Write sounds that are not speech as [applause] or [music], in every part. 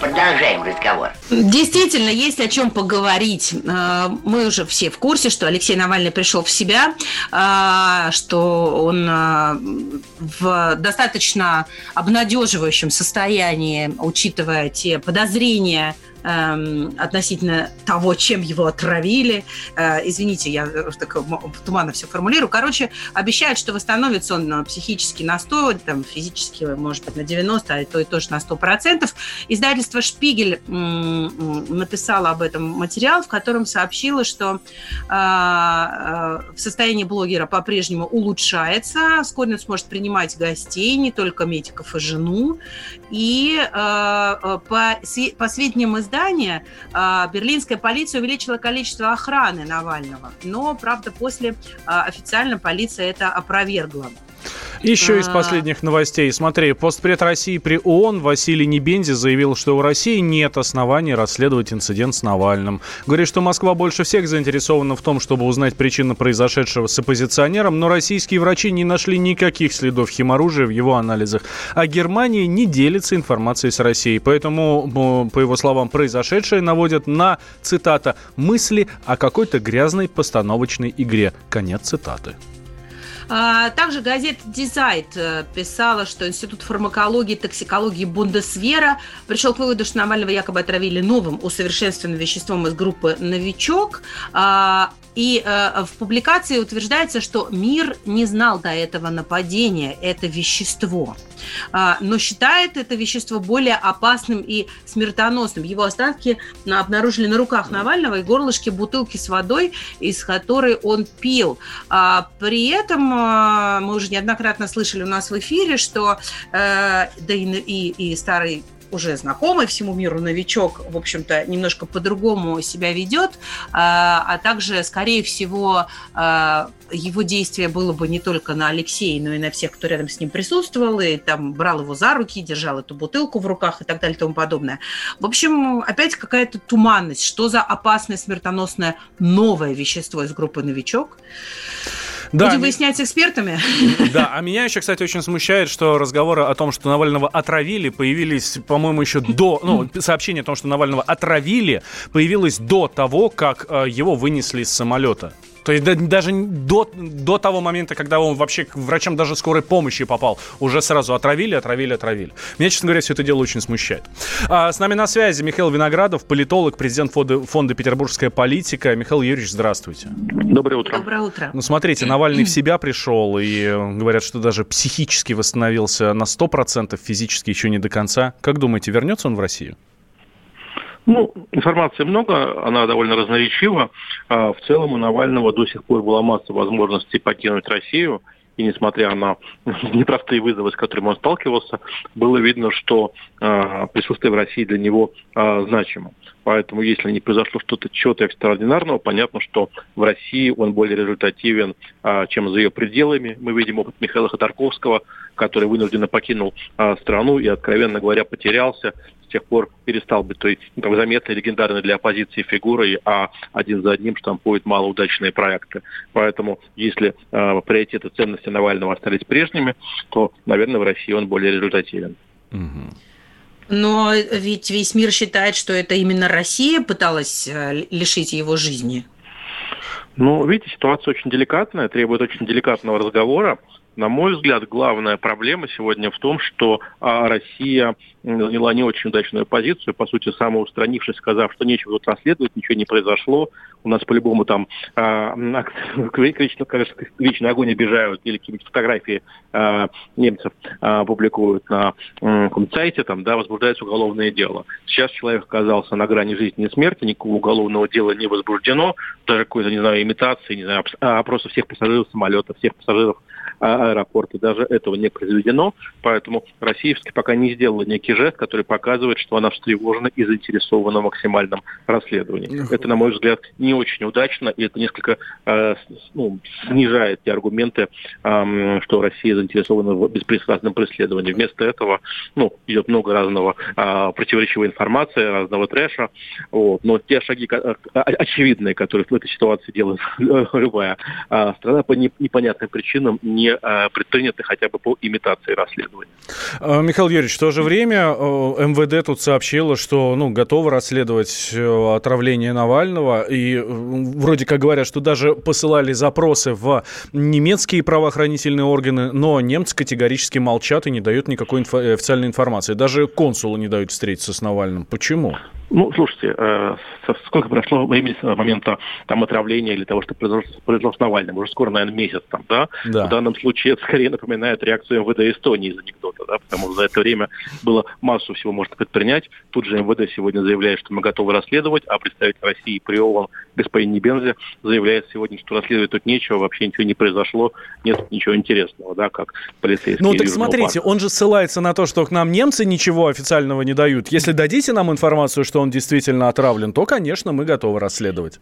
Продолжаем разговор. Действительно, есть о чем поговорить. Э, Мы уже все в курсе, что Алексей Навальный пришел в себя, э, что он э, в достаточно обнадеживающем состоянии, учитывая те подозрения, эм, относительно того, чем его отравили. Э, Извините, я так туманно все формулирую. Короче, обещают, что восстановится он психически на 100, там, физически, может быть, на 90, а то и тоже на 100%. Издательство «Шпигель» написало об этом материал, в котором сообщило, что э, э, в состоянии блогера по-прежнему улучшается. Вскоре он сможет принимать гостей, не только медиков и жену. И э, э, по, по сведениям издания, э, берлинская полиция увеличила количество охраны Навального. Но, правда, после э, официально полиция это опровергла. Еще из А. последних новостей. Смотри, постпред России при ООН Василий Небензи заявил, что у России нет оснований расследовать инцидент с Навальным. Говорит, что Москва больше всех заинтересована в том, чтобы узнать причину произошедшего с оппозиционером, но российские врачи не нашли никаких следов химоружия в его анализах. А Германия не делится информацией с Россией. Поэтому, по его словам, произошедшее наводит на, цитата, «мысли о какой-то грязной постановочной игре». Конец цитаты. А, Также газета «Дизайт» э, писала, что Институт фармакологии и токсикологии Бундесвера пришел к выводу, что Навального якобы отравили новым усовершенствованным веществом из группы «Новичок». А, И э, в публикации утверждается, что мир не знал до этого нападения, это вещество. А, Но считает это вещество более опасным и смертоносным. Его останки обнаружили на руках Навального и горлышке бутылки с водой, из которой он пил. При этом мы уже неоднократно слышали у нас в эфире, что э, да и, и, и старый уже знакомый всему миру новичок, в общем-то, немножко по-другому себя ведет, а а также, скорее всего, а, его действие было бы не только на Алексея, но и на всех, кто рядом с ним присутствовал, и там брал его за руки, держал эту бутылку в руках и так далее и тому подобное. В общем, опять какая-то туманность. Что за опасное, смертоносное новое вещество из группы «Новичок»? Будем ми- выяснять с экспертами. [laughs] Да, а меня еще, кстати, очень смущает, что разговоры о том, что Навального отравили, появились, по-моему, еще до... Ну, сообщение о том, что Навального отравили, появилось до того, как э, его вынесли из самолета. То есть да- даже до, до того момента, когда он вообще к врачам даже скорой помощи попал, уже сразу отравили, отравили, отравили. Меня, честно говоря, все это дело очень смущает. А, с нами на связи Михаил Виноградов, политолог, президент фонда, фонда «Петербургская политика». Михаил Юрьевич, здравствуйте. Доброе утро. Доброе утро. Ну, смотрите, Навальный в себя пришел, и э, говорят, что даже психически восстановился на 100%, физически еще не до конца. Как думаете, вернется он в Россию? Ну, информации много, она довольно разноречива. А, В целом у Навального до сих пор была масса возможностей покинуть Россию. И несмотря на [laughs] непростые вызовы, с которыми он сталкивался, было видно, что а, присутствие в России для него а, значимо. Поэтому, если не произошло что-то чего-то экстраординарного, понятно, что в России он более результативен, а, чем за ее пределами. Мы видим опыт Михаила Ходорковского, который вынужденно покинул а, страну и, откровенно говоря, потерялся с тех пор перестал быть той ну, там, заметной, легендарной для оппозиции фигурой, а один за одним штампует малоудачные проекты. Поэтому, если э, приоритеты ценности Навального остались прежними, то, наверное, в России он более результативен. Но ведь весь мир считает, что это именно Россия пыталась э, лишить его жизни. Ну, видите, ситуация очень деликатная, требует очень деликатного разговора. На мой взгляд, главная проблема сегодня в том, что а, Россия заняла не очень удачную позицию, по сути, самоустранившись, сказав, что нечего тут расследовать, ничего не произошло. У нас по-любому там [laughs] вечный огонь обижают или какие-нибудь фотографии а, немцев публикуют на сайте, там, да, возбуждается уголовное дело. Сейчас человек оказался на грани жизни и смерти, никакого уголовного дела не возбуждено, даже какой-то, не знаю, имитации, не знаю, опроса всех пассажиров самолета, всех пассажиров а, аэропорты. Даже этого не произведено, поэтому Россия пока не сделала некий жест, который показывает, что она встревожена и заинтересована в максимальном расследовании. Это, на мой взгляд, не очень удачно, и это несколько э, ну, снижает те аргументы, э, что Россия заинтересована в беспристрастном преследовании. Вместо этого ну, идет много разного э, противоречивой информации, разного трэша. Вот. Но те шаги очевидные, которые в этой ситуации делает [laughs] любая страна, по непонятным причинам не э, предприняты хотя бы по имитации расследования. Михаил Юрьевич, в то же время МВД тут сообщило, что ну, готово расследовать отравление Навального. И вроде как говорят, что даже посылали запросы в немецкие правоохранительные органы, но немцы категорически молчат и не дают никакой инфо- официальной информации. Даже консулы не дают встретиться с Навальным. Почему? Ну, слушайте, э, сколько прошло [laughs] времени с момента там отравления или того, что произошло, произошло с Навальным? Уже скоро, наверное, месяц там, да? да? В данном случае это скорее напоминает реакцию МВД Эстонии из анекдота, да? Потому что за это время было массу всего можно предпринять. Тут же МВД сегодня заявляет, что мы готовы расследовать, а представитель России при ООН господин Небензе заявляет сегодня, что расследовать тут нечего, вообще ничего не произошло, нет ничего интересного, да, как полицейские. Ну, так смотрите, парка. он же ссылается на то, что к нам немцы ничего официального не дают. Если дадите нам информацию, что он действительно отравлен, то, конечно, мы готовы расследовать.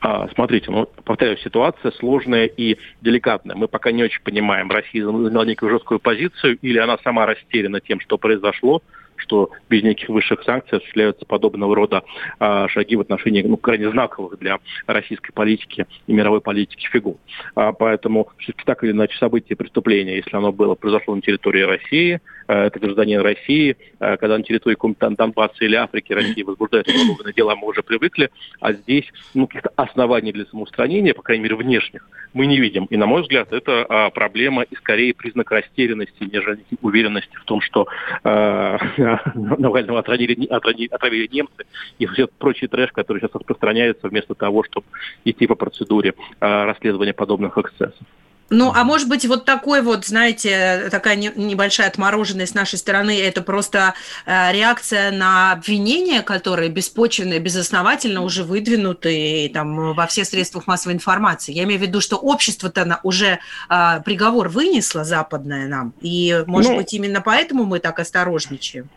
А, смотрите, ну, повторяю, ситуация сложная и деликатная. Мы пока не очень понимаем, Россия заняла некую жесткую позицию, или она сама растеряна тем, что произошло, что без неких высших санкций осуществляются подобного рода а, шаги в отношении ну, крайне знаковых для российской политики и мировой политики фигур. А, поэтому все-таки так или иначе событие преступления, если оно было, произошло на территории России, это гражданин России, а, когда на территории какого-то Донбасса или Африки России возбуждают уголовные дела, мы уже привыкли, а здесь ну, каких-то оснований для самоустранения, по крайней мере внешних, мы не видим. И, на мой взгляд, это а, проблема и скорее признак растерянности, нежели уверенности в том, что а, [laughs] Навального отравили, отравили, отравили немцы и все прочий трэш, который сейчас распространяется вместо того, чтобы идти по процедуре а, расследования подобных эксцессов. Ну, а может быть, вот такой вот, знаете, такая небольшая отмороженность с нашей стороны, это просто э, реакция на обвинения, которые беспочвенно, безосновательно уже выдвинуты там, во всех средствах массовой информации. Я имею в виду, что общество-то уже э, приговор вынесло западное нам, и, может ну, быть, именно поэтому мы так осторожничаем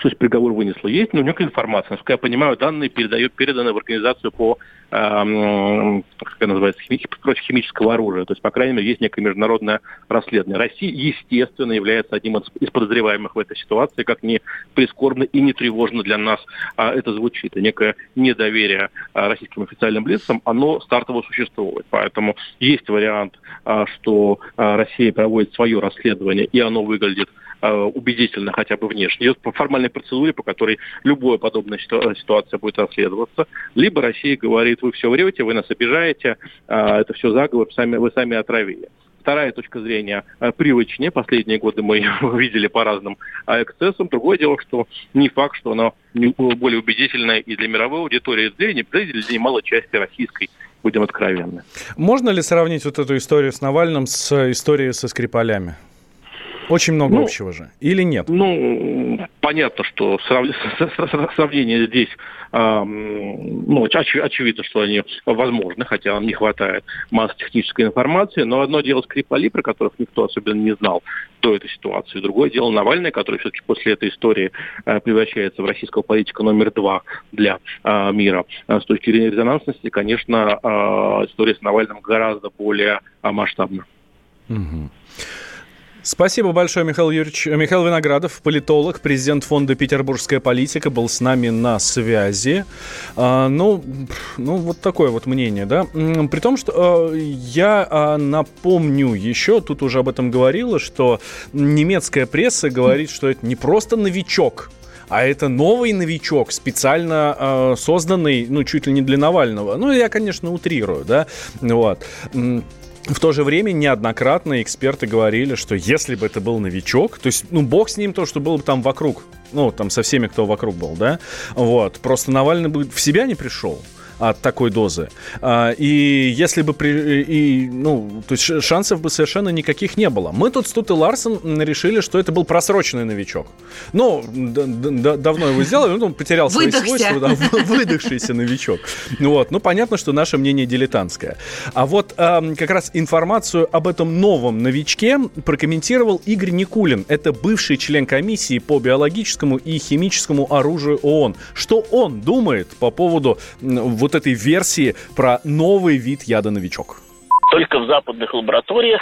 то есть приговор вынесло. Есть, но некая информация. Насколько я понимаю, данные передают, переданы в организацию по, э, как это называется, хими, против химического оружия. То есть, по крайней мере, есть некое международное расследование. Россия, естественно, является одним из подозреваемых в этой ситуации, как ни прискорбно и не тревожно для нас а, это звучит. И некое недоверие а, российским официальным лицам, оно стартово существует. Поэтому есть вариант, а, что а, Россия проводит свое расследование, и оно выглядит убедительно хотя бы внешне. Идет по формальной процедуре, по которой любая подобная ситуация будет расследоваться. Либо Россия говорит, вы все врете, вы нас обижаете, э, это все заговор, сами, вы сами отравили. Вторая точка зрения э, привычнее. Последние годы мы [laughs] ее видели по разным эксцессам. Другое дело, что не факт, что она более убедительная и для мировой аудитории, и для, для малой части российской будем откровенны. Можно ли сравнить вот эту историю с Навальным с историей со Скрипалями? Очень много ну, общего же. Или нет? Ну, понятно, что [laughs] сравнение здесь, э, ну, оч, очевидно, что они возможны, хотя нам не хватает массы технической информации. Но одно дело Скрипали, про которых никто особенно не знал до этой ситуации. Другое дело Навальный, который все-таки после этой истории э, превращается в российского политика номер два для э, мира. А с точки зрения резонансности, конечно, э, история с Навальным гораздо более э, масштабна. Угу. Спасибо большое, Михаил Юрьевич. Михаил Виноградов, политолог, президент фонда «Петербургская политика», был с нами на связи. А, ну, ну, вот такое вот мнение, да. При том, что а, я а, напомню еще, тут уже об этом говорила, что немецкая пресса говорит, что это не просто новичок, а это новый новичок, специально э, созданный, ну, чуть ли не для Навального. Ну, я, конечно, утрирую, да, вот. В то же время неоднократно эксперты говорили, что если бы это был новичок, то есть, ну, бог с ним то, что было бы там вокруг, ну, там со всеми, кто вокруг был, да, вот, просто Навальный бы в себя не пришел. От такой дозы. А, и если бы при, и, ну, то есть шансов бы совершенно никаких не было. Мы тут с Тут и Ларсен решили, что это был просроченный новичок. Ну, давно его сделали, он потерял свои свойства, да, выдохшийся новичок. Вот, ну, понятно, что наше мнение дилетантское. А вот э, как раз информацию об этом новом новичке прокомментировал Игорь Никулин. Это бывший член комиссии по биологическому и химическому оружию ООН. Что он думает по поводу вот этой версии про новый вид яда-новичок? Только в западных лабораториях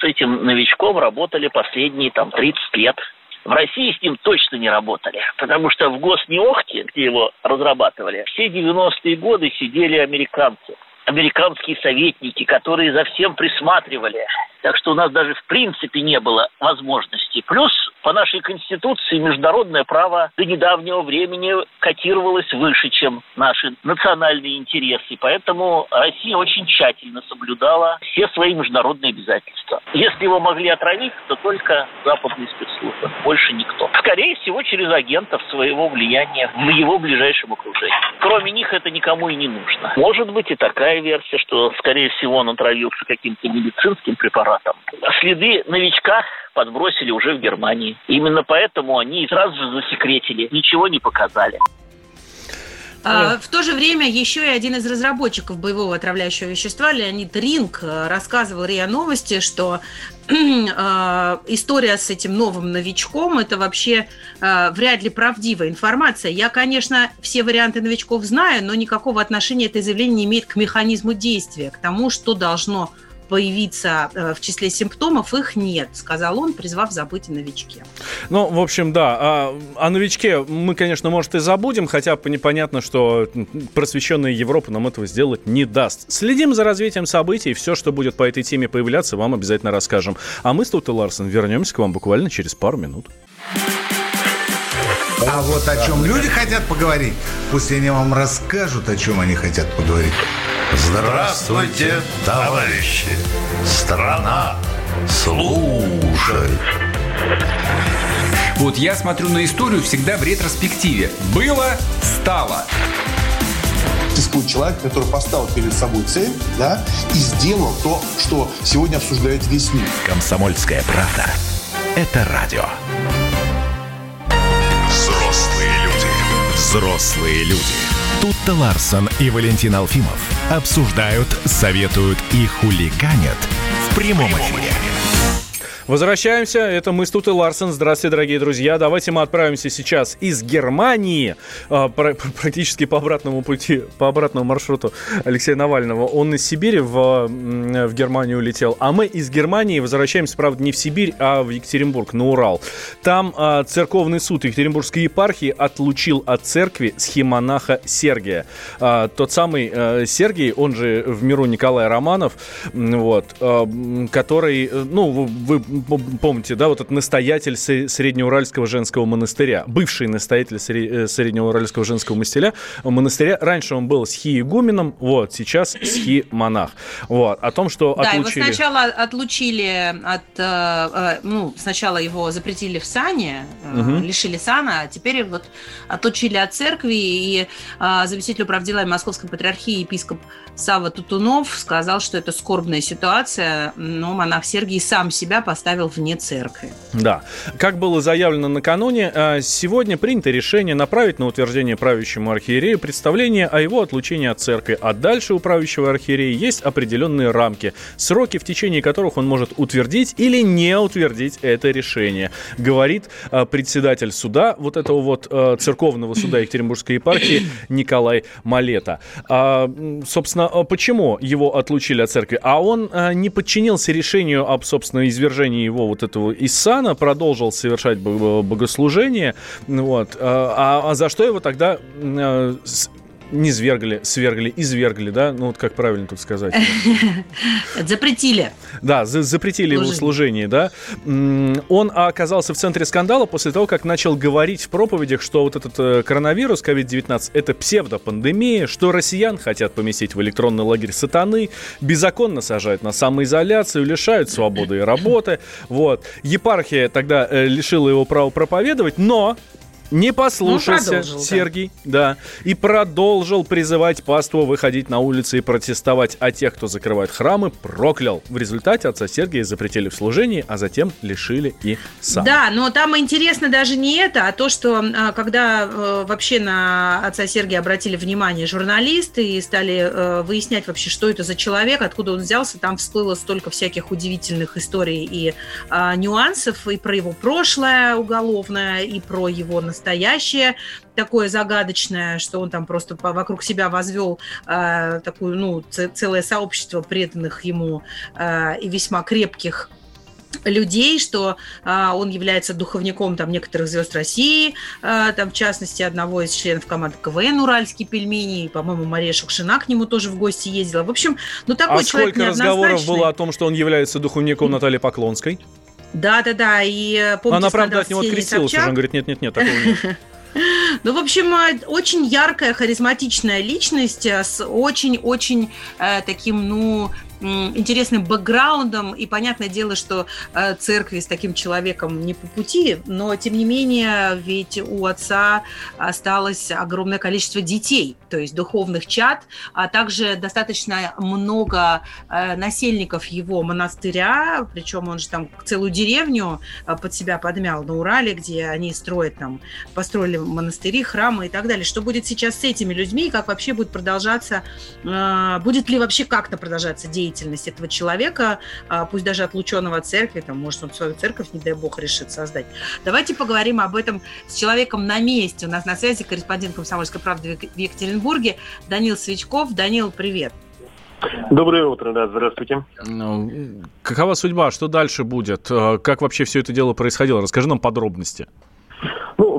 с этим новичком работали последние там 30 лет. В России с ним точно не работали, потому что в Госнеохте, где его разрабатывали, все 90-е годы сидели американцы американские советники, которые за всем присматривали. Так что у нас даже в принципе не было возможности. Плюс по нашей Конституции международное право до недавнего времени котировалось выше, чем наши национальные интересы. Поэтому Россия очень тщательно соблюдала все свои международные обязательства. Если его могли отравить, то только западные спецслужбы, больше никто. Скорее всего, через агентов своего влияния в его ближайшем окружении. Кроме них это никому и не нужно. Может быть и такая версия, что, скорее всего, он отравился каким-то медицинским препаратом, аппаратом. Следы новичка подбросили уже в Германии. Именно поэтому они сразу же засекретили, ничего не показали. А, в то же время еще и один из разработчиков боевого отравляющего вещества, Леонид Ринг, рассказывал РИА Новости, что [clears throat] э, история с этим новым новичком – это вообще э, вряд ли правдивая информация. Я, конечно, все варианты новичков знаю, но никакого отношения это заявление не имеет к механизму действия, к тому, что должно появиться э, в числе симптомов, их нет, сказал он, призвав забыть о новичке. Ну, в общем, да, о, о новичке мы, конечно, может и забудем, хотя непонятно, что просвещенная Европа нам этого сделать не даст. Следим за развитием событий, все, что будет по этой теме появляться, вам обязательно расскажем. А мы с Тут и Ларсен вернемся к вам буквально через пару минут. А вот о чем люди хотят поговорить, пусть они вам расскажут, о чем они хотят поговорить. Здравствуйте, товарищи! Страна служит! Вот я смотрю на историю всегда в ретроспективе. Было, стало. Существует человек, который поставил перед собой цель, да, и сделал то, что сегодня обсуждает весь мир. Комсомольская правда. Это радио. Взрослые люди. Взрослые люди. Тут-то Ларсон и Валентин Алфимов обсуждают, советуют и хуликанят в прямом эфире. Возвращаемся. Это мы с Тут и Ларсен. Здравствуйте, дорогие друзья. Давайте мы отправимся сейчас из Германии э, практически по обратному пути, по обратному маршруту Алексея Навального. Он из Сибири в, в Германию улетел, а мы из Германии возвращаемся, правда, не в Сибирь, а в Екатеринбург, на Урал. Там э, церковный суд Екатеринбургской епархии отлучил от церкви схемонаха Сергия. Э, тот самый э, Сергий, он же в миру Николай Романов, вот, э, который, ну, вы помните, да, вот этот настоятель Среднеуральского женского монастыря, бывший настоятель э, Среднеуральского женского монастыря, монастыря. Раньше он был схи-игуменом, вот, сейчас схи-монах. Вот, о том, что да, отлучили... его сначала отлучили от, э, э, ну, сначала его запретили в сане, угу. лишили сана, а теперь вот отлучили от церкви, и заместитель управдела Московской патриархии епископ Сава Тутунов сказал, что это скорбная ситуация, но монах Сергий сам себя поставил вне церкви. Да. Как было заявлено накануне, а, сегодня принято решение направить на утверждение правящему архиерею представление о его отлучении от церкви, а дальше у правящего архиерея есть определенные рамки, сроки, в течение которых он может утвердить или не утвердить это решение, говорит а, председатель суда, вот этого вот а, церковного суда Екатеринбургской епархии Николай Малета. Собственно, а, почему его отлучили от церкви? А он а, не подчинился решению об, собственно, извержении его вот этого из сана, продолжил совершать богослужение, вот, а, а за что его тогда не свергли, свергли, извергли, да? Ну вот как правильно тут сказать? [laughs] Запретили. Да, за запретили его служение, да? Он оказался в центре скандала после того, как начал говорить в проповедях, что вот этот э, коронавирус, COVID-19, это псевдопандемия, что россиян хотят поместить в электронный лагерь сатаны, беззаконно сажают на самоизоляцию, лишают свободы и работы. Вот. Епархия тогда э, лишила его права проповедовать, но Не послушался продолжил, да. Сергий, да. и продолжил призывать паству выходить на улицы и протестовать, а тех, кто закрывает храмы, проклял. В результате отца Сергия запретили в служении, а затем лишили и сам. Да, но там интересно даже не это, а то, что а, когда э, вообще на отца Сергия обратили внимание журналисты и стали э, выяснять вообще, что это за человек, откуда он взялся, там всплыло столько всяких удивительных историй и а, нюансов и про его прошлое уголовное, и про его настоящее такое загадочное, что он там просто вокруг себя возвел э, такую, ну, целое сообщество преданных ему э, и весьма крепких людей, что а, он является духовником там некоторых звезд России, а, там в частности одного из членов команды КВН «Уральские пельмени», и, по-моему, Мария Шукшина к нему тоже в гости ездила. В общем, ну такой а человек сколько разговоров было о том, что он является духовником Натальи Поклонской? Да-да-да, и э, помните Она, правда, от него открестилась уже. Он говорит, нет-нет-нет, такого нет. [laughs] Ну, в общем, э, очень яркая, харизматичная личность э, с очень-очень э, таким, ну, интересным бэкграундом. И понятное дело, что э, церкви с таким человеком не по пути, но, тем не менее, ведь у отца осталось огромное количество детей, то есть духовных чад, а также достаточно много э, насельников его монастыря, причем он же там целую деревню э, под себя подмял на Урале, где они строят там, построили монастыри, храмы и так далее. Что будет сейчас с этими людьми и как вообще будет продолжаться, будет ли вообще как-то продолжаться деятельность этого человека, э, пусть даже отлученного от церкви, там, может, он свою церковь, не дай бог, решит создать. Давайте поговорим об этом с человеком на месте. У нас на связи корреспондент «Комсомольской правды» в Екатеринбурге Данил Свечков. Данил, привет. Доброе утро, да, здравствуйте. Ну, какова судьба? Что дальше будет? Э, Как вообще все это дело происходило? Расскажи нам подробности.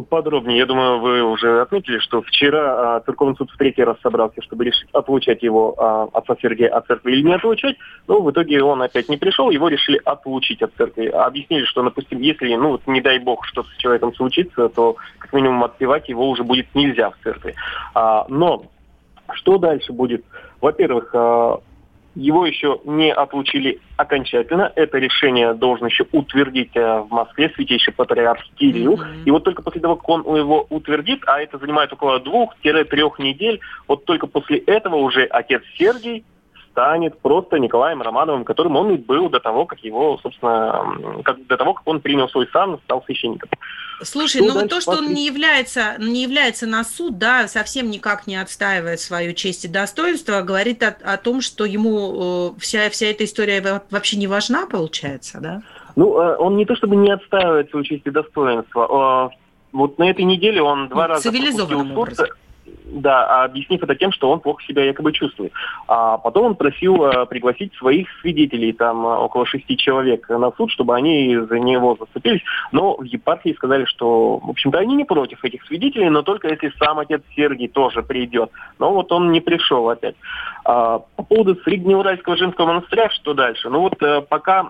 Подробнее, я думаю, вы уже отметили, что вчера а, Церковный суд в третий раз собрался, чтобы решить, отлучать его а, отца Сергея от церкви или не отлучать, но в итоге он опять не пришел, его решили отлучить от церкви. Объяснили, что, допустим, если, ну, вот, не дай бог, что-то с человеком случится, то как минимум отпевать его уже будет нельзя в церкви. А, но что дальше будет? Во-первых, а, его еще не отлучили окончательно. Это решение должен еще утвердить э, в Москве святейший патриарх Кирилл. И вот только после того, как он его утвердит, а это занимает около двух-трех недель, вот только после этого уже отец Сергий станет просто Николаем Романовым, которым он и был до того, как его, собственно, как, до того, как он принял свой сан, стал священником. Слушай, Что ну вот то, что он не является, не является на суд, да, совсем никак не отстаивает свою честь и достоинство, говорит о, о том, что ему э, вся, вся эта история во- вообще не важна, получается, да? Ну, э, он не то чтобы не отстаивает свою честь и достоинство. э, Вот на этой неделе он два Ну, раза цивилизованным суд, Да, объяснив это тем, что он плохо себя якобы чувствует. А потом он просил э, пригласить своих свидетелей, там э, около шести человек, на суд, чтобы они за него заступились. Но в епархии сказали, что, в общем-то, они не против этих свидетелей, но только если сам отец Сергий тоже придет. Но вот он не пришел опять. А, по поводу Среднеуральского женского монастыря, что дальше? Ну вот э, пока,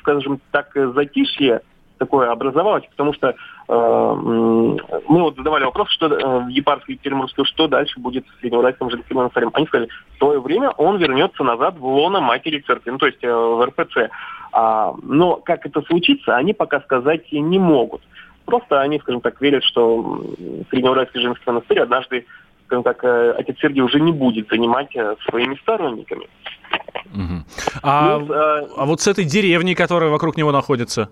скажем так, затишье такое образовалось, потому что э, мы вот задавали вопрос, что э, в епархии Екатеринбургской, что дальше будет с Среднеуральским женским монастырем. Они сказали, в свое время он вернется назад в лоно матери церкви, ну то есть э, в РПЦ. А, но как это случится, они пока сказать не могут. Просто они, скажем так, верят, что Среднеуральский женский монастырь однажды, скажем так, э, отец Сергий уже не будет занимать э, своими сторонниками. Мгм. А, Плюс, э, а вот с этой деревней, которая вокруг него находится?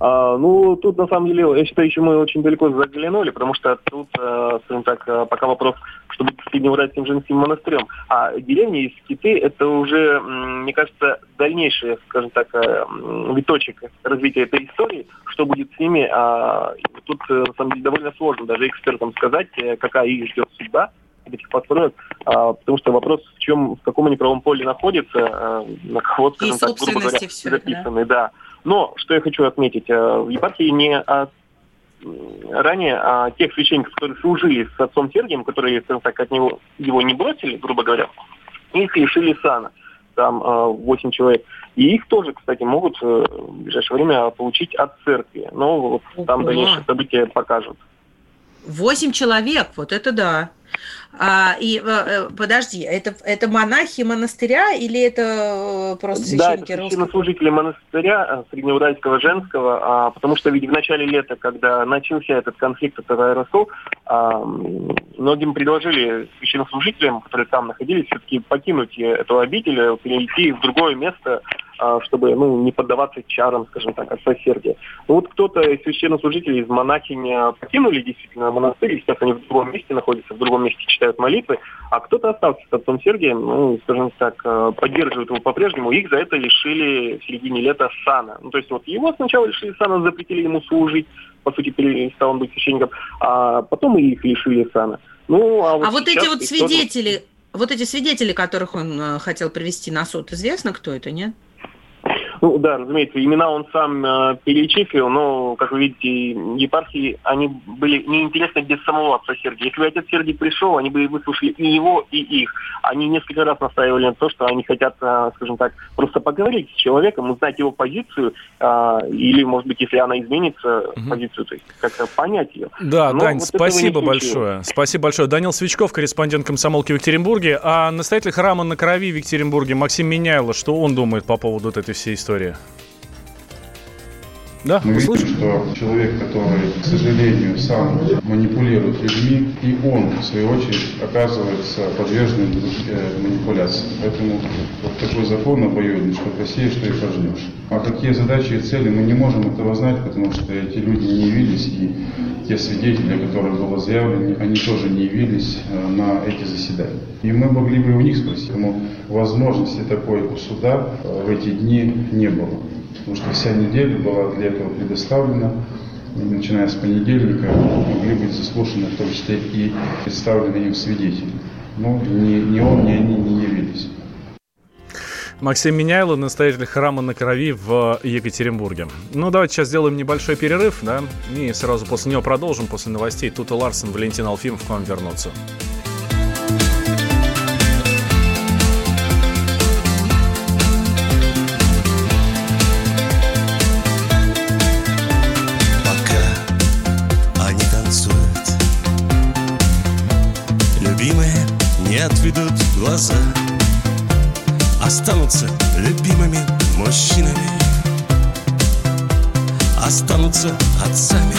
А, ну, тут на самом деле, я считаю, еще мы очень далеко заглянули, потому что тут, э, скажем так, э, пока вопрос, что будет с Среднеуральским женским монастырем. А деревня из Киты это уже, мне кажется, дальнейший, скажем так, э, виточек развития этой истории. Что будет с ними, а, тут, на самом деле, довольно сложно даже экспертам сказать, какая их ждет судьба этих построек, а, потому что вопрос, в чем, в каком они правом поле находятся, э, на кого, скажем так, грубо говоря, всё, да. записаны, да. Но, что я хочу отметить, э, в епархии не от- ранее а, тех священников, которые служили с отцом Сергием, которые, скажем так, от него его не бросили, грубо говоря, их лишили сана. Там а, 8 человек. И их тоже, кстати, могут э, в ближайшее время получить от церкви. Но вот там дальнейшие события покажут. Восемь человек, вот это да. А, и э, подожди, это, это монахи монастыря или это просто священники да, это священнослужители монастыря Среднеуральского женского, а, потому что ведь в начале лета, когда начался этот конфликт, этот аэросол, а, многим предложили священнослужителям, которые там находились, все-таки покинуть эту обитель, перейти в другое место, а, чтобы ну, не поддаваться чарам, скажем так, от соседей. Ну, вот кто-то из священнослужителей из монахини покинули действительно монастырь, сейчас они в другом месте находятся, в другом месте читают молитвы, а кто-то остался с отцом Сергием, ну, скажем так, э, поддерживают его по-прежнему, их за это лишили в середине лета сана. Ну, то есть вот его сначала лишили сана, запретили ему служить, по сути, перестал он быть священником, а потом и их лишили сана. Ну, а вот, а вот эти вот свидетели, вот эти свидетели, которых он э, хотел привести на суд, известно, кто это, нет? Ну да, разумеется, имена он сам э, перечислил, но, как вы видите, епархии, они были неинтересны без самого отца Сергия. Если бы отец Сергий пришел, они бы выслушали и его, и их. Они несколько раз настаивали на то, что они хотят, э, скажем так, просто поговорить с человеком, узнать его позицию, э, или, может быть, если она изменится, угу. позицию, то есть как-то понять ее. Да, но Дань, вот спасибо большое. Спасибо большое. Данил Свечков, корреспондент комсомолки в Екатеринбурге. А настоятель храма на крови в Екатеринбурге Максим Меняйло, что он думает по поводу вот этой всей истории? История. Да, Мы видим, что человек, который, к сожалению, сам манипулирует людьми, и он, в свою очередь, оказывается подверженным э, манипуляции. Поэтому вот такой закон обоюдный, что посеешь, что и пожнешь. А какие задачи и цели, мы не можем этого знать, потому что эти люди не явились, и те свидетели, о которых было заявлено, они тоже не явились э, на эти заседания. И мы могли бы у них спросить, но возможности такой у суда э, в эти дни не было потому что вся неделя была для этого предоставлена. И начиная с понедельника могли быть заслушаны в том числе и представлены им свидетели. Но ни, ни он, ни они не явились. Максим Меняйло, настоятель храма на крови в Екатеринбурге. Ну, давайте сейчас сделаем небольшой перерыв, да, и сразу после него продолжим, после новостей. Тут и Ларсен, Валентин Алфимов к вам вернутся. Глаза Останутся любимыми мужчинами Останутся отцами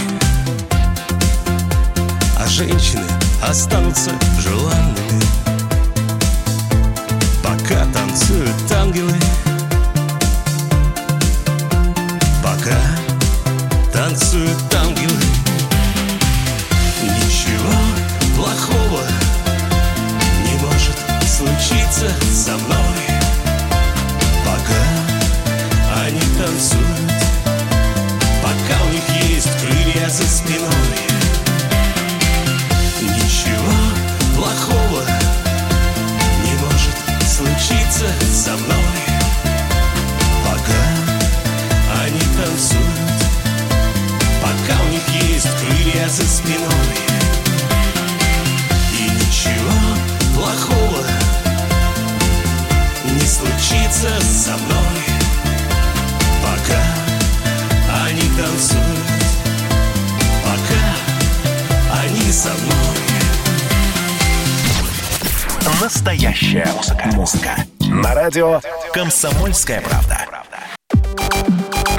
А женщины останутся желанными. Пока танцуют ангелы Пока танцуют ангелы Ничего плохого случится со мной. Пока они танцуют Настоящая музыка. Музыка. На радио «Комсомольская правда».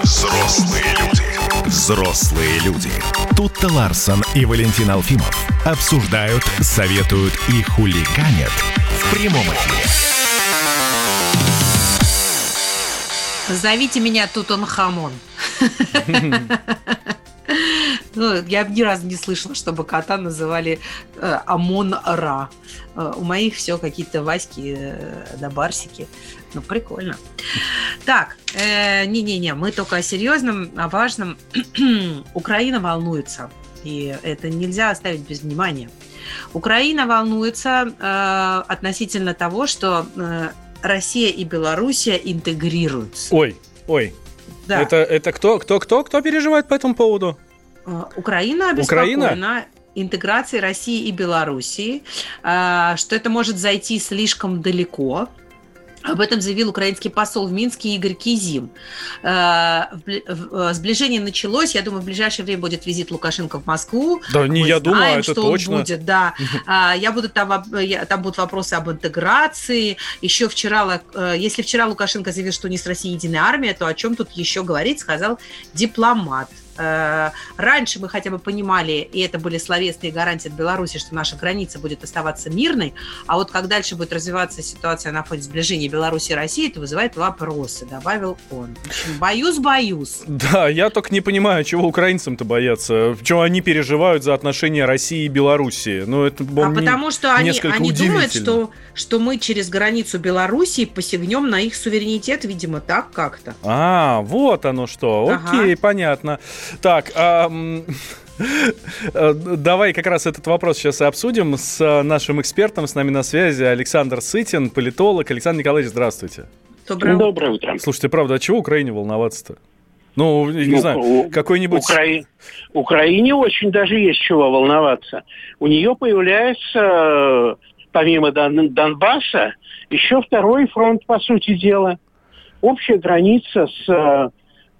Взрослые люди. Взрослые люди. Тут-то Ларсон и Валентин Алфимов обсуждают, советуют и хулиганят в прямом эфире. Зовите меня Тутанхамон. [laughs] [laughs] Ну, я ни разу не слышала, чтобы кота называли э, Амон-Ра. Э, у моих все какие-то Васьки э, да Барсики. Ну, прикольно. Так, э, не-не-не, мы только о серьезном, о важном. [clears throat] Украина волнуется, и это нельзя оставить без внимания. Украина волнуется э, относительно того, что э, Россия и Белоруссия интегрируются. Ой, ой. Да. Это, это кто, кто, кто, кто переживает по этому поводу? А, Украина обеспокоена Украина? интеграцией России и Белоруссии, а, что это может зайти слишком далеко, Об этом заявил украинский посол в Минске Игорь Кизим. Э, э, сближение началось. Я думаю, в ближайшее время будет визит Лукашенко в Москву. Да, не Мы я думаю, знаем, это что точно. Он будет, да. [laughs] А, Я буду там, там будут вопросы об интеграции. Еще вчера, э, если вчера Лукашенко заявил, что не с Россией единая армия, то о чем тут еще говорить, сказал дипломат. Э, Раньше мы хотя бы понимали, и это были словесные гарантии от Беларуси, что наша граница будет оставаться мирной, а вот как дальше будет развиваться ситуация на фоне сближения Беларуси и России, это вызывает вопросы, добавил он. В общем, боюсь, боюсь. Да, я только не понимаю, чего украинцам-то бояться. Чего они переживают за отношения России и Белоруссии. Ну, это А потому что они, они думают, что, что мы через границу Белоруссии посягнем на их суверенитет, видимо, так как-то. А, вот оно что. Окей, Ага. понятно. Так, [laughs] давай как раз этот вопрос сейчас и обсудим с нашим экспертом. С нами на связи Александр Сытин, политолог. Александр Николаевич, здравствуйте. Доброе, Доброе утро. Слушайте, правда, а чего Украине волноваться-то? Ну, не Ну, знаю, какой-нибудь... Украи- Украине очень даже есть чего волноваться. У нее появляется, помимо Дон- Донбасса, еще второй фронт, по сути дела. Общая граница с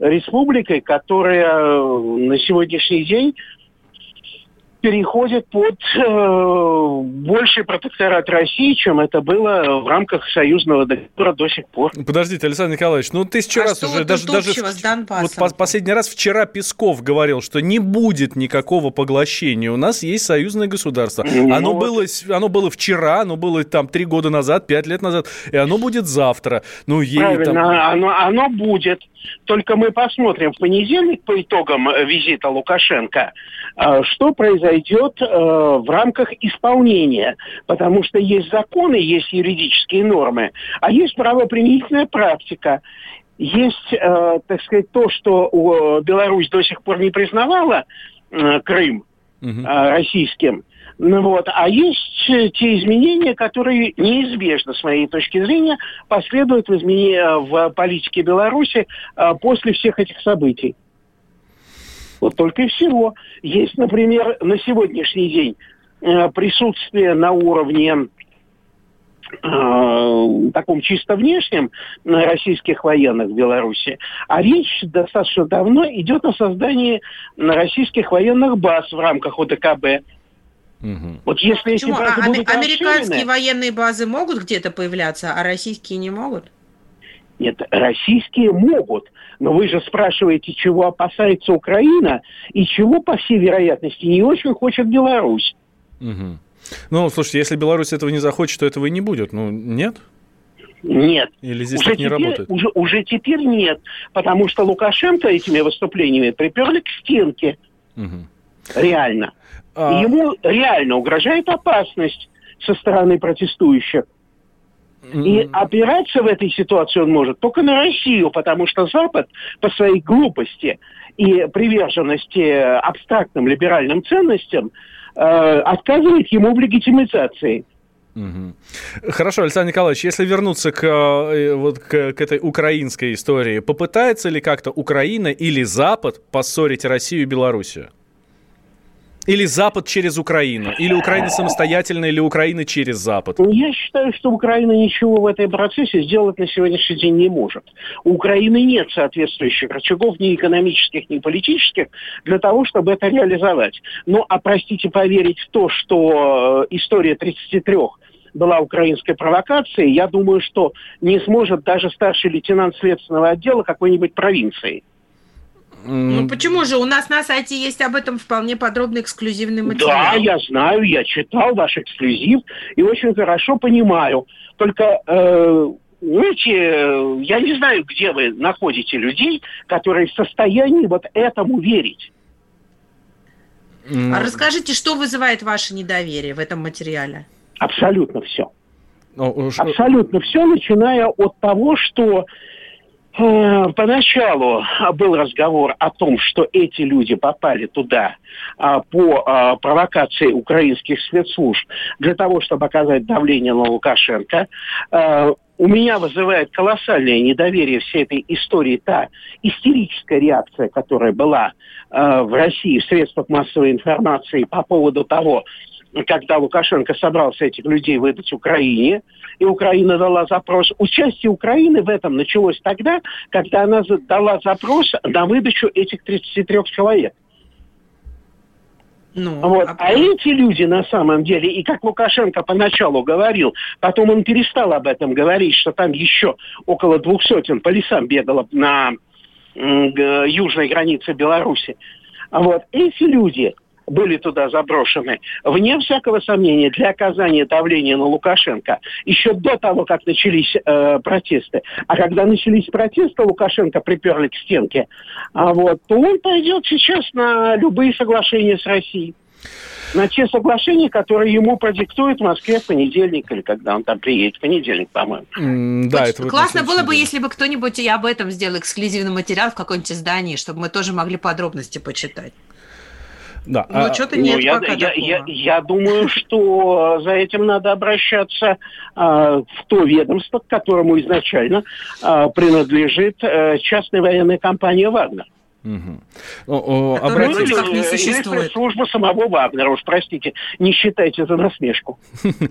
республикой, которая э, на сегодняшний день переходит под э, больший протекторат России, чем это было в рамках союзного договора до сих пор. Подождите, Александр Николаевич, ну тысячу А раз что уже, даже, даже вот по- последний раз вчера Песков говорил, что не будет никакого поглощения. У нас есть союзное государство. Ну оно, вот. было, оно было вчера, оно было там три года назад, пять лет назад, и оно будет завтра. Ну, ей Правильно, там... оно, оно будет. Только мы посмотрим в понедельник по итогам э, визита Лукашенко, что произойдет э, в рамках исполнения. Потому что есть законы, есть юридические нормы, а есть правоприменительная практика. Есть, э, так сказать, то, что э, Беларусь до сих пор не признавала э, Крым э, российским. Ну вот. А есть те изменения, которые неизбежно, с моей точки зрения, последуют в, измене- в политике Беларуси э, после всех этих событий. Вот только и всего. Есть, например, на сегодняшний день э, присутствие на уровне э, таком чисто внешнем э, российских военных в Беларуси, а речь достаточно давно идет о создании российских военных баз в рамках ОДКБ. Мгм. Вот если эти Почему? А, базы аме- будут американские расширены- военные базы могут где-то появляться, а российские не могут? Нет, российские могут. Но вы же спрашиваете, чего опасается Украина и чего, по всей вероятности, не очень хочет Беларусь. Мгм. Ну, слушайте, если Беларусь этого не захочет, то этого и не будет. Ну, нет? Нет. Или здесь уже, так не теперь, работает? Уже, уже теперь нет, потому что Лукашенко этими выступлениями приперли к стенке. Мгм. Реально. А- ему реально угрожает опасность со стороны протестующих. И опираться в этой ситуации он может только на Россию, потому что Запад по своей глупости и приверженности абстрактным либеральным ценностям э, отказывает ему в легитимизации. Хорошо, Александр Николаевич, если вернуться к, э, вот, к, к этой украинской истории, попытается ли как-то Украина или Запад поссорить Россию и Белоруссию? Или Запад через Украину? Или Украина самостоятельно, или Украина через Запад? Я считаю, что Украина ничего в этом процессе сделать на сегодняшний день не может. У Украины нет соответствующих рычагов ни экономических, ни политических для того, чтобы это реализовать. Ну, а простите поверить в то, что э, история 33 была украинской провокацией, я думаю, что не сможет даже старший лейтенант следственного отдела какой-нибудь провинции. Ну почему же? У нас на сайте есть об этом вполне подробный эксклюзивный материал. Да, я знаю, я читал ваш эксклюзив и очень хорошо понимаю. Только, э, знаете, я не знаю, где вы находите людей, которые в состоянии вот этому верить. А расскажите, что вызывает ваше недоверие в этом материале? Абсолютно все. Ну, Абсолютно все, начиная от того, что поначалу был разговор о том, что эти люди попали туда а, по а, провокации украинских спецслужб для того, чтобы оказать давление на Лукашенко. У меня вызывает колоссальное недоверие всей этой истории та истерическая реакция, которая была в России в средствах массовой информации по поводу того, когда Лукашенко собрался этих людей выдать Украине, и Украина дала запрос. Участие Украины в этом началось тогда, когда она дала запрос на выдачу этих 33 человек. Ну, вот. а... а эти люди на самом деле, и как Лукашенко поначалу говорил, потом он перестал об этом говорить, что там еще около двух сотен по лесам бегало на южной границе Беларуси. А вот эти люди были туда заброшены, вне всякого сомнения, для оказания давления на Лукашенко, еще до того, как начались э, протесты. А когда начались протесты, Лукашенко приперли к стенке, а вот, то он пойдет сейчас на любые соглашения с Россией на те соглашения, которые ему продиктуют в Москве в понедельник, или когда он там приедет, в понедельник, по-моему. Mm, да, это Классно было бы, если бы кто-нибудь и об этом сделал эксклюзивный материал в каком-нибудь издании, чтобы мы тоже могли подробности почитать. Да. Ну, а, что-то нет ну, пока я, я, я, думаю, что за этим надо обращаться а, в то ведомство, к которому изначально а, принадлежит а, частная военная компания «Вагнер». Угу. О, о, обратите... как не существует. служба самого Вагнера, уж простите, не считайте за насмешку. [laughs]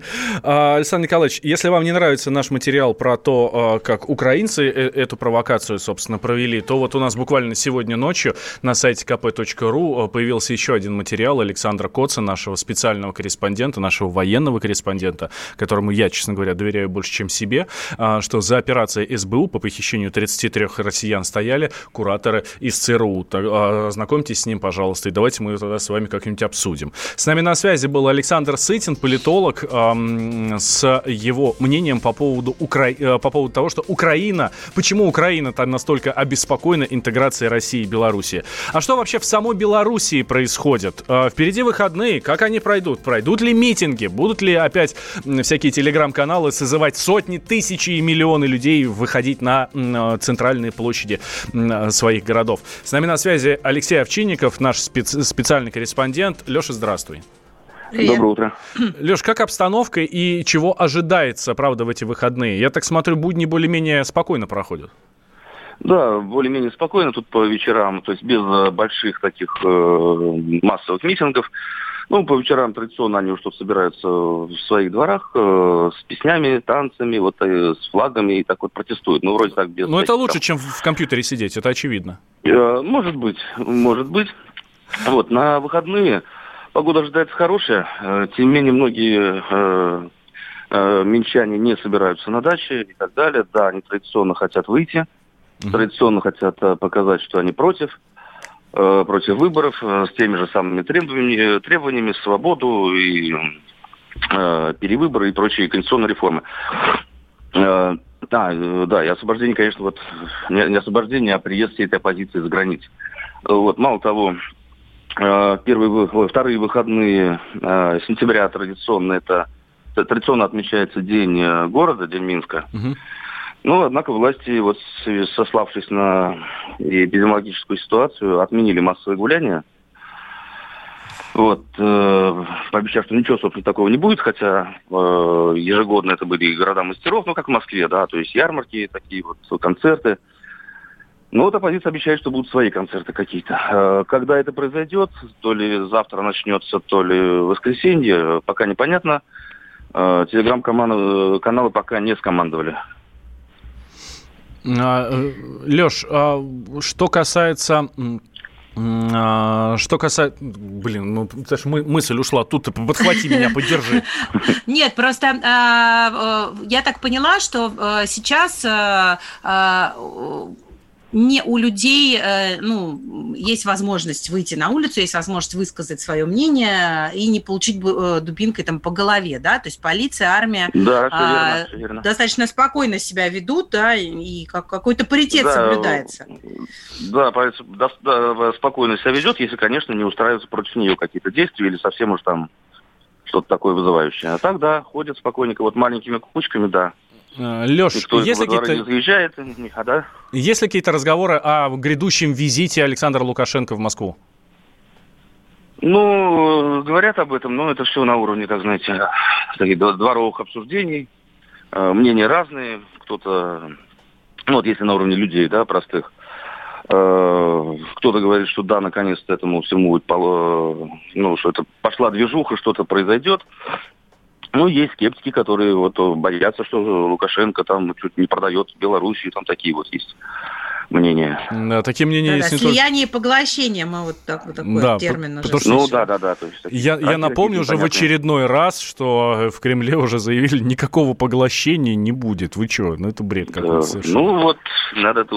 А, Александр Николаевич, если вам не нравится наш материал про то, а, как украинцы э, эту провокацию, собственно, провели, то вот у нас буквально сегодня ночью на сайте kp.ru а, появился еще один материал Александра Коца, нашего специального корреспондента, нашего военного корреспондента, которому я, честно говоря, доверяю больше, чем себе, что за операцией СБУ по похищению 33 россиян стояли кураторы из ЦРУ ЦРУ. А, ознакомьтесь с ним, пожалуйста, и давайте мы тогда с вами как-нибудь обсудим. С нами на связи был Александр Сытин, политолог, с его мнением по поводу, Укра... Э, по поводу того, что Украина, почему Украина там настолько обеспокоена интеграцией России и Белоруссии. А что вообще в самой Белоруссии происходит? А, впереди выходные, как они пройдут? Пройдут ли митинги? Будут ли опять всякие телеграм-каналы созывать сотни, тысячи и миллионы людей выходить на центральные площади своих городов? С нами на связи Алексей Овчинников, наш специ- специальный корреспондент. Леша, здравствуй. Привет. Доброе утро. [clears throat] Леш, как обстановка и чего ожидается, правда, в эти выходные? Я так смотрю, будни более-менее спокойно проходят. Да, более-менее спокойно тут по вечерам, то есть без э, больших таких э, массовых митингов. Ну, по вечерам традиционно они тут собираются в своих дворах э, с песнями, танцами, вот э, с флагами и так вот протестуют. Ну, вроде так без... Ну, это лучше, чем в компьютере сидеть, это очевидно. Э, может быть, может быть. Вот, на выходные погода ожидается хорошая. Э, тем не менее, многие э, э, минчане не собираются на даче и так далее. Да, они традиционно хотят выйти, mm-hmm. традиционно хотят э, показать, что они против. Э, против выборов э, с теми же самыми требованиями, требованиями свободу и э, перевыборы и прочие конституционные реформы. Э, да, да, и освобождение, конечно, вот не, освобождение, а приезд всей этой оппозиции за границу. Вот, мало того, первые, вторые выходные сентября традиционно это традиционно отмечается день города, день Минска. Угу. Ну, однако власти, вот сославшись на эпидемиологическую ситуацию, отменили массовые гуляния. Вот, э, пообещав, что ничего, собственно, такого не будет, хотя э, ежегодно это были города мастеров, ну, как в Москве, да, то есть ярмарки, такие вот концерты. Но вот оппозиция обещает, что будут свои концерты какие-то. Э, когда это произойдет, то ли завтра начнется, то ли воскресенье, пока непонятно. Э, телеграм-каналы каналы пока не скомандовали. А, э, Леш, а что касается а, что касается... Блин, ну, даже мы, мысль ушла. Тут ты подхвати меня, поддержи. [laughs] Нет, просто э, я так поняла, что сейчас не у людей э, ну, есть возможность выйти на улицу, есть возможность высказать свое мнение и не получить э, дубинкой там по голове, да, то есть полиция, армия да, верно, а, все верно. достаточно спокойно себя ведут, да, и как, какой-то паритет да, соблюдается. Да, полиция да, да, спокойно себя ведет, если, конечно, не устраиваются против нее какие-то действия или совсем уж там что-то такое вызывающее. А так, да, ходят спокойненько, вот маленькими кучками, да, Э, Леш, есть какие-то... заезжает, а, да? Есть ли какие-то разговоры о грядущем визите Александра Лукашенко в Москву? Ну, говорят об этом, но это все на уровне, так знаете, таких дворовых обсуждений. Э, мнения разные, кто-то, ну вот если на уровне людей, да, простых. Э, Кто-то говорит, что да, наконец-то этому всему будет, ну, что это пошла движуха, что-то произойдет. Ну, есть скептики, которые вот э, боятся, что Лукашенко там чуть не продает Белоруссию, там такие вот есть мнения. Да, такие мнения Да-да, есть не только... слияние и поглощение, мы вот так, вот такой Да, термин уже что- Ну, да, да, да. То есть, Я, я напомню уже в очередной раз, что в Кремле уже заявили, никакого поглощения не будет. Вы что? Ну, это бред какой-то Э, совершенно. Ну, вот, надо это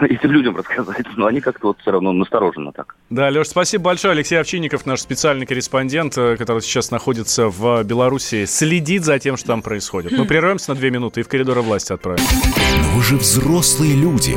[laughs] этим людям рассказать, но они как-то вот все равно настороженно так. Да, Леш, спасибо большое. Алексей Овчинников, наш специальный корреспондент, э, который сейчас находится в Беларуси, следит за тем, что там происходит. Мы прервемся на две минуты и в коридоры власти отправим. Но вы же взрослые люди.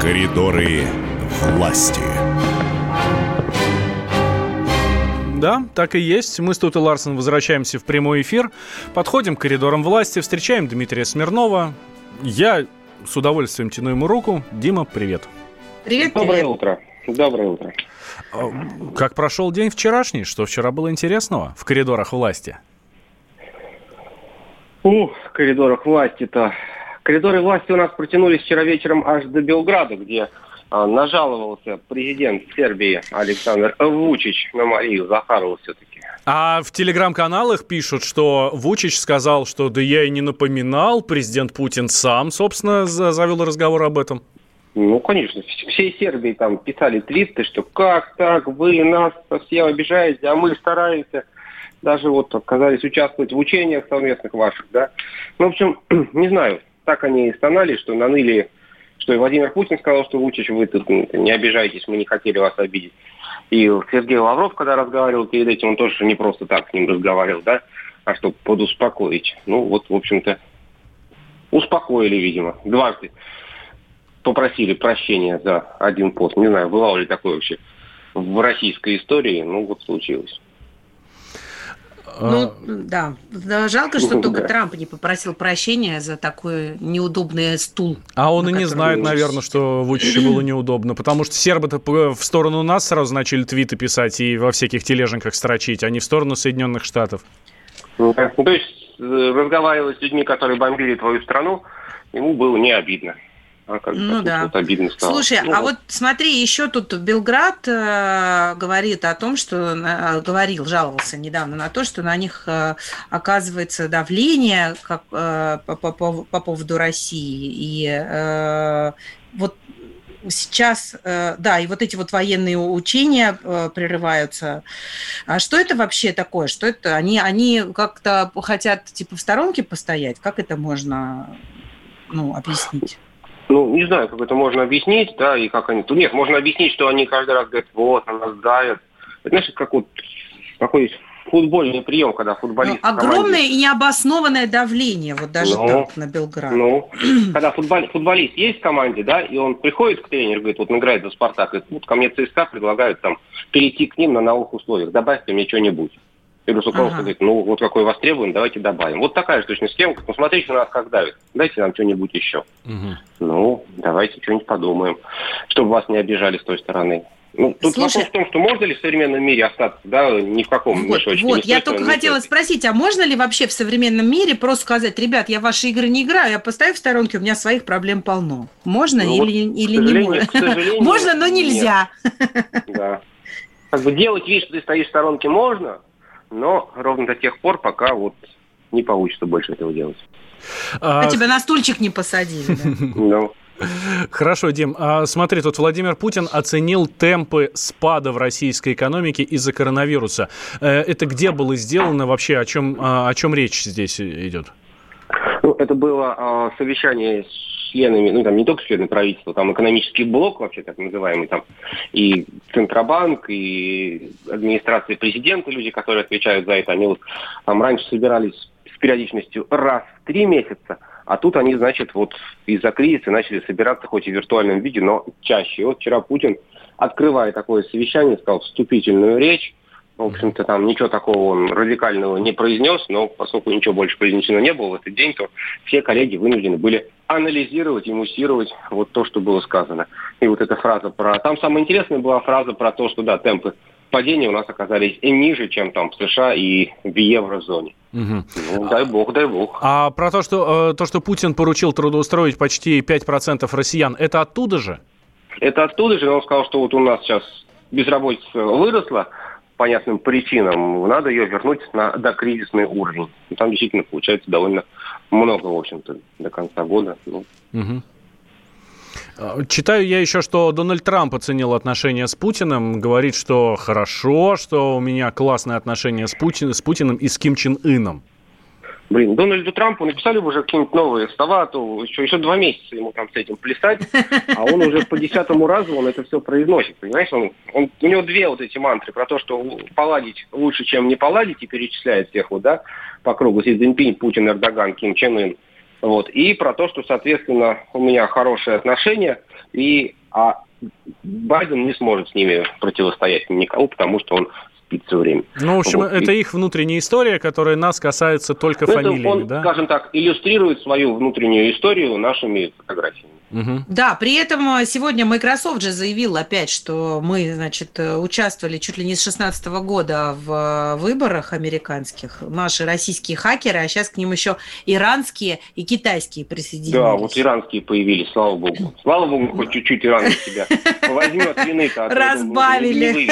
Коридоры власти. Да, так и есть. Мы с Тут и Ларсен возвращаемся в прямой эфир, подходим к коридорам власти, встречаем Дмитрия Смирнова. Я с удовольствием тяну ему руку. Дима, привет. Привет, Доброе привет. утро. Доброе утро. А, Как прошел день вчерашний? Что вчера было интересного в коридорах власти? Ух, в коридорах власти-то. Коридоры власти у нас протянулись вчера вечером аж до Белграда, где а, нажаловался президент Сербии Александр Вучич на Марию Захарову все-таки. А в телеграм-каналах пишут, что Вучич сказал, что да я и не напоминал, президент Путин сам, собственно, за- завел разговор об этом. Ну, конечно, вс- всей Сербии там писали твиты, что как так, вы нас совсем обижаете, а мы стараемся. Даже вот отказались участвовать в учениях совместных ваших, да. Ну, в общем, [clears throat] не знаю, так они и стонали, что наныли, что и Владимир Путин сказал, что Вучич, вы тут не обижайтесь, мы не хотели вас обидеть. И Сергей Лавров, когда разговаривал перед этим, он тоже не просто так с ним разговаривал, да, а чтобы подуспокоить. Ну, вот, в общем-то, успокоили, видимо, дважды попросили прощения за один пост. Не знаю, бывало ли такое вообще в российской истории, ну вот случилось. Ну, да. Да, Жалко, что только да. Трамп не попросил прощения за такой неудобный стул. А он и не знает, наверное, что Вучичу было неудобно, потому что сербы-то в сторону нас сразу начали твиты писать и во всяких тележенках строчить, а не в сторону Соединенных Штатов. Ну, то есть э, разговаривать с людьми, которые бомбили твою страну, ему было не обидно. А как Ну да. вот обидно стало. Слушай, Ну, а вот смотри, еще тут Белград э, говорит о том, что э, говорил, жаловался недавно на то, что на них э, оказывается давление как, э, по, по- по- по поводу России. И э, вот сейчас, э, да, и вот эти вот военные учения э, прерываются. А что это вообще такое? Что это? Они, они как-то хотят типа в сторонке постоять? Как это можно ну, объяснить? Ну, не знаю, как это можно объяснить, да, и как они... Нет, можно объяснить, что они каждый раз говорят, вот, на нас давят. Это, знаешь, как вот такой футбольный прием, когда футболист... Ну, огромное и необоснованное давление, вот даже Ну, так на Белград. Ну, [clears throat] когда футбол- футболист есть в команде, да, и он приходит к тренеру, говорит, вот он играет за Спартак, говорит, вот ко мне ЦСКА предлагают там перейти к ним на новых условиях, добавьте мне что-нибудь. И Русуковский Ага. говорит, ну вот какой востребован, давайте добавим. Вот такая же точно схема, ну смотрите на нас как давит, дайте нам что-нибудь еще. Ну, давайте что-нибудь подумаем, чтобы вас не обижали с той стороны. Ну, тут Слушай- вопрос в том, что можно ли в современном мире остаться, да, ни в каком Вот, мешочке. вот, я только хотела спросить, а можно ли вообще в современном мире просто сказать, ребят, я в ваши игры не играю, я постою в сторонке, у меня своих проблем полно. Можно Ну вот, или, к или не можно? [laughs] Можно, но нет. нельзя. Да. Как бы делать вид, что ты стоишь в сторонке можно, но ровно до тех пор, пока вот не получится больше этого делать. А тебя на стульчик не посадили. да? [laughs] Ну, Хорошо, Дим. А, смотри, тут Владимир Путин оценил темпы спада в российской экономике из-за коронавируса. Э, Это где было сделано вообще? О чем, а, о чем речь здесь идет? Ну, это было а, совещание с членами, ну там не только члены правительства, там экономический блок вообще так называемый, там и Центробанк, и администрация президента, люди, которые отвечают за это, они вот там раньше собирались с периодичностью раз в три месяца, а тут они, значит, вот из-за кризиса начали собираться хоть и в виртуальном виде, но чаще. И вот вчера Путин, открывая такое совещание, сказал вступительную речь, в общем-то, там ничего такого он радикального не произнес, но поскольку ничего больше произнесено не было в этот день, то все коллеги вынуждены были анализировать и муссировать вот то, что было сказано. И вот эта фраза про... Там самая интересная была фраза про то, что, да, темпы падения у нас оказались и ниже, чем там в США и в еврозоне. Угу. Ну, дай бог, дай бог. А про то, что, э, то, что Путин поручил трудоустроить почти 5% россиян, это оттуда же? Это оттуда же, он сказал, что вот у нас сейчас безработица выросла, понятным причинам, надо ее вернуть на докризисный уровень. Там действительно получается довольно много, в общем-то, до конца года. Ну. Угу. Читаю я еще, что Дональд Трамп оценил отношения с Путиным, говорит, что хорошо, что у меня классные отношения с, Путин, с Путиным и с Ким Чен Ыном. Блин, Дональду Трампу написали уже какие-нибудь новые слова, то еще, еще два месяца ему там с этим плясать, а он уже по десятому разу он это все произносит, понимаешь? Он, он, у него две вот эти мантры про то, что поладить лучше, чем не поладить, и перечисляет всех вот, да, по кругу Си Цзиньпинь, Путин, Эрдоган, Ким Чен Ын. Вот. И про то, что, соответственно, у меня хорошие отношения, и а Байден не сможет с ними противостоять никому, потому что он спит все время. Ну, в общем, вот. это их внутренняя история, которая нас касается только ну, фамилиями, он, да? скажем так, иллюстрирует свою внутреннюю историю нашими фотографиями. Угу. Да, при этом э, сегодня Microsoft же заявил опять, что мы, значит, э, участвовали чуть ли не с 2016 года в э, выборах американских, наши российские хакеры, а сейчас к ним еще иранские и китайские присоединились. Да, вот иранские появились, слава богу. Слава богу, хоть чуть-чуть Иран себя возьмет вины-то. Разбавили.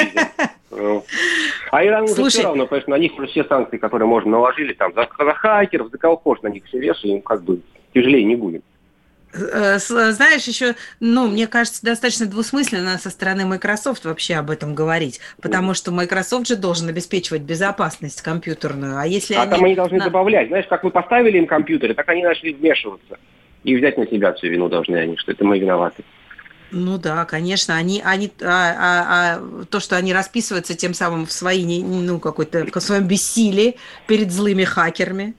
А Иран уже все равно, конечно, на них все санкции, которые можно наложили, там, за, за хакеров, за колхоз на них все вешали, им как бы тяжелее не будет. Э, знаешь, еще, ну, мне кажется, достаточно двусмысленно со стороны Microsoft вообще об этом говорить, потому что Microsoft же должен обеспечивать безопасность компьютерную, а если а они... там они должны на... добавлять, знаешь, как мы поставили им компьютеры, так они начали вмешиваться. И взять на себя всю вину должны они, что это мы виноваты. Ну да, конечно, они, они, а, а, а то, что они расписываются тем самым в своей, ну какой-то, в своем бессилии перед злыми хакерами,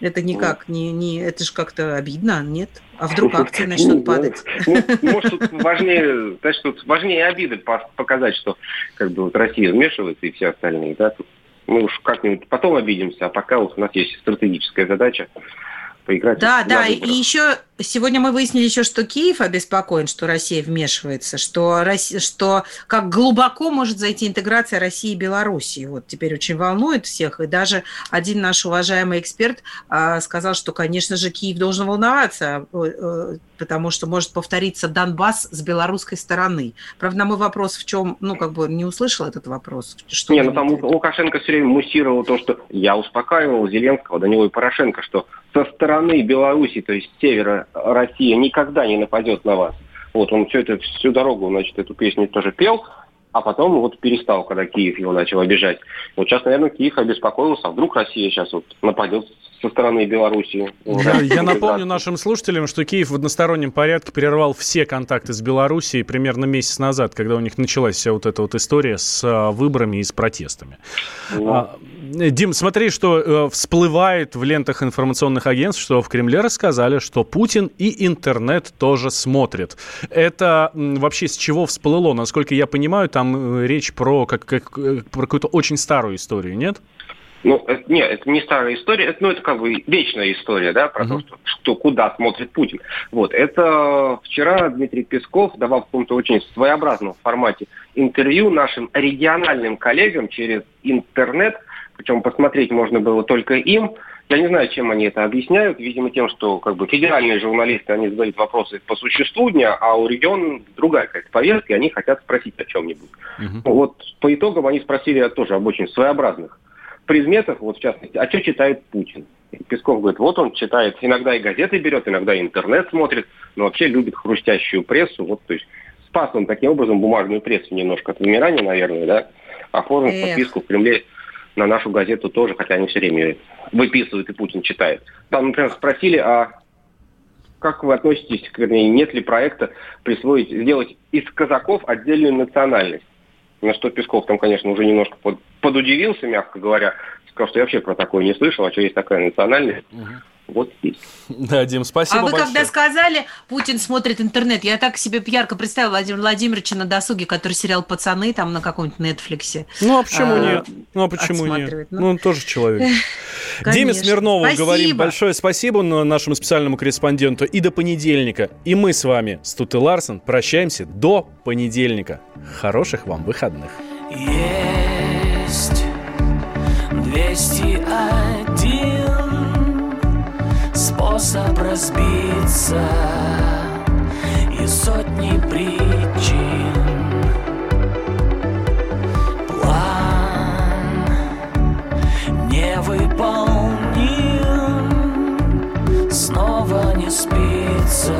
это никак не, не это же как-то обидно, нет? А вдруг акции начнут падать? Ну, может, тут важнее, значит, тут важнее обиды показать, что как бы вот Россия вмешивается и все остальные, да, тут мы уж как-нибудь потом обидимся, а пока вот у нас есть стратегическая задача поиграть. Да, да, и еще сегодня мы выяснили еще, что Киев обеспокоен, что Россия вмешивается, что, Россия, что как глубоко может зайти интеграция России и Белоруссии. Вот теперь очень волнует всех, и даже один наш уважаемый эксперт а, сказал, что, конечно же, Киев должен волноваться, э, э, потому что может повториться Донбасс с белорусской стороны. Правда, на мой вопрос в чем, ну, как бы не услышал этот вопрос. Что не, ну там Лукашенко все время муссировал то, что я успокаивал Зеленского, него и Порошенко, что со стороны Беларуси, то есть севера России, никогда не нападет на вас. Вот он все это, всю дорогу, значит, эту песню тоже пел, а потом вот перестал, когда Киев его начал обижать. Вот сейчас, наверное, Киев обеспокоился, а вдруг Россия сейчас вот нападет со стороны Белоруссии. Я, я напомню нашим слушателям, что Киев в одностороннем порядке перервал все контакты с Белоруссией примерно месяц назад, когда у них началась вся вот эта вот история с а, выборами и с протестами. Ну. А, Дим, смотри, что э, всплывает в лентах информационных агентств, что в Кремле рассказали, что Путин и интернет тоже смотрят. Это вообще с чего всплыло? Насколько я понимаю, там э, речь про, как, как, э, про какую-то очень старую историю, нет? Ну, это, нет, это не старая история, это, ну, это как бы вечная история, да, про uh-huh. то, что, что куда смотрит Путин. Вот, это вчера Дмитрий Песков давал в каком-то очень своеобразном формате интервью нашим региональным коллегам через интернет, причем посмотреть можно было только им. Я не знаю, чем они это объясняют. Видимо, тем, что как бы федеральные журналисты, они задают вопросы по существу дня, а у регион другая какая-то повестка, и они хотят спросить о чем-нибудь. Uh-huh. Вот по итогам они спросили тоже об очень своеобразных предметах, вот в частности, а что читает Путин? Песков говорит, вот он читает, иногда и газеты берет, иногда и интернет смотрит, но вообще любит хрустящую прессу, вот, то есть спас он таким образом бумажную прессу немножко от вымирания, наверное, да, оформил Эх. подписку в Кремле на нашу газету тоже, хотя они все время выписывают и Путин читает. Там, например, спросили, а как вы относитесь, вернее, нет ли проекта присвоить, сделать из казаков отдельную национальность? На что Песков там, конечно, уже немножко под, подудивился, мягко говоря, сказал, что я вообще про такое не слышал, а что есть такая национальность. Угу. Вот здесь. [laughs] Да, Дим, спасибо А вы большое. когда сказали, Путин смотрит интернет, я так себе ярко представила Владимира Владимировича на досуге, который сериал «Пацаны» там на каком-нибудь Нетфликсе. Ну, а почему а, нет? Ну, а почему нет? отсматривает. Ну, он тоже человек. [laughs] Диме Смирнову Спасибо. говорим большое спасибо на- нашему специальному корреспонденту. И до понедельника. И мы с вами, Стут и Ларсен, прощаемся до понедельника. Хороших вам выходных. Есть 201 способ разбиться и сотни причин. План невыполним, снова не спится,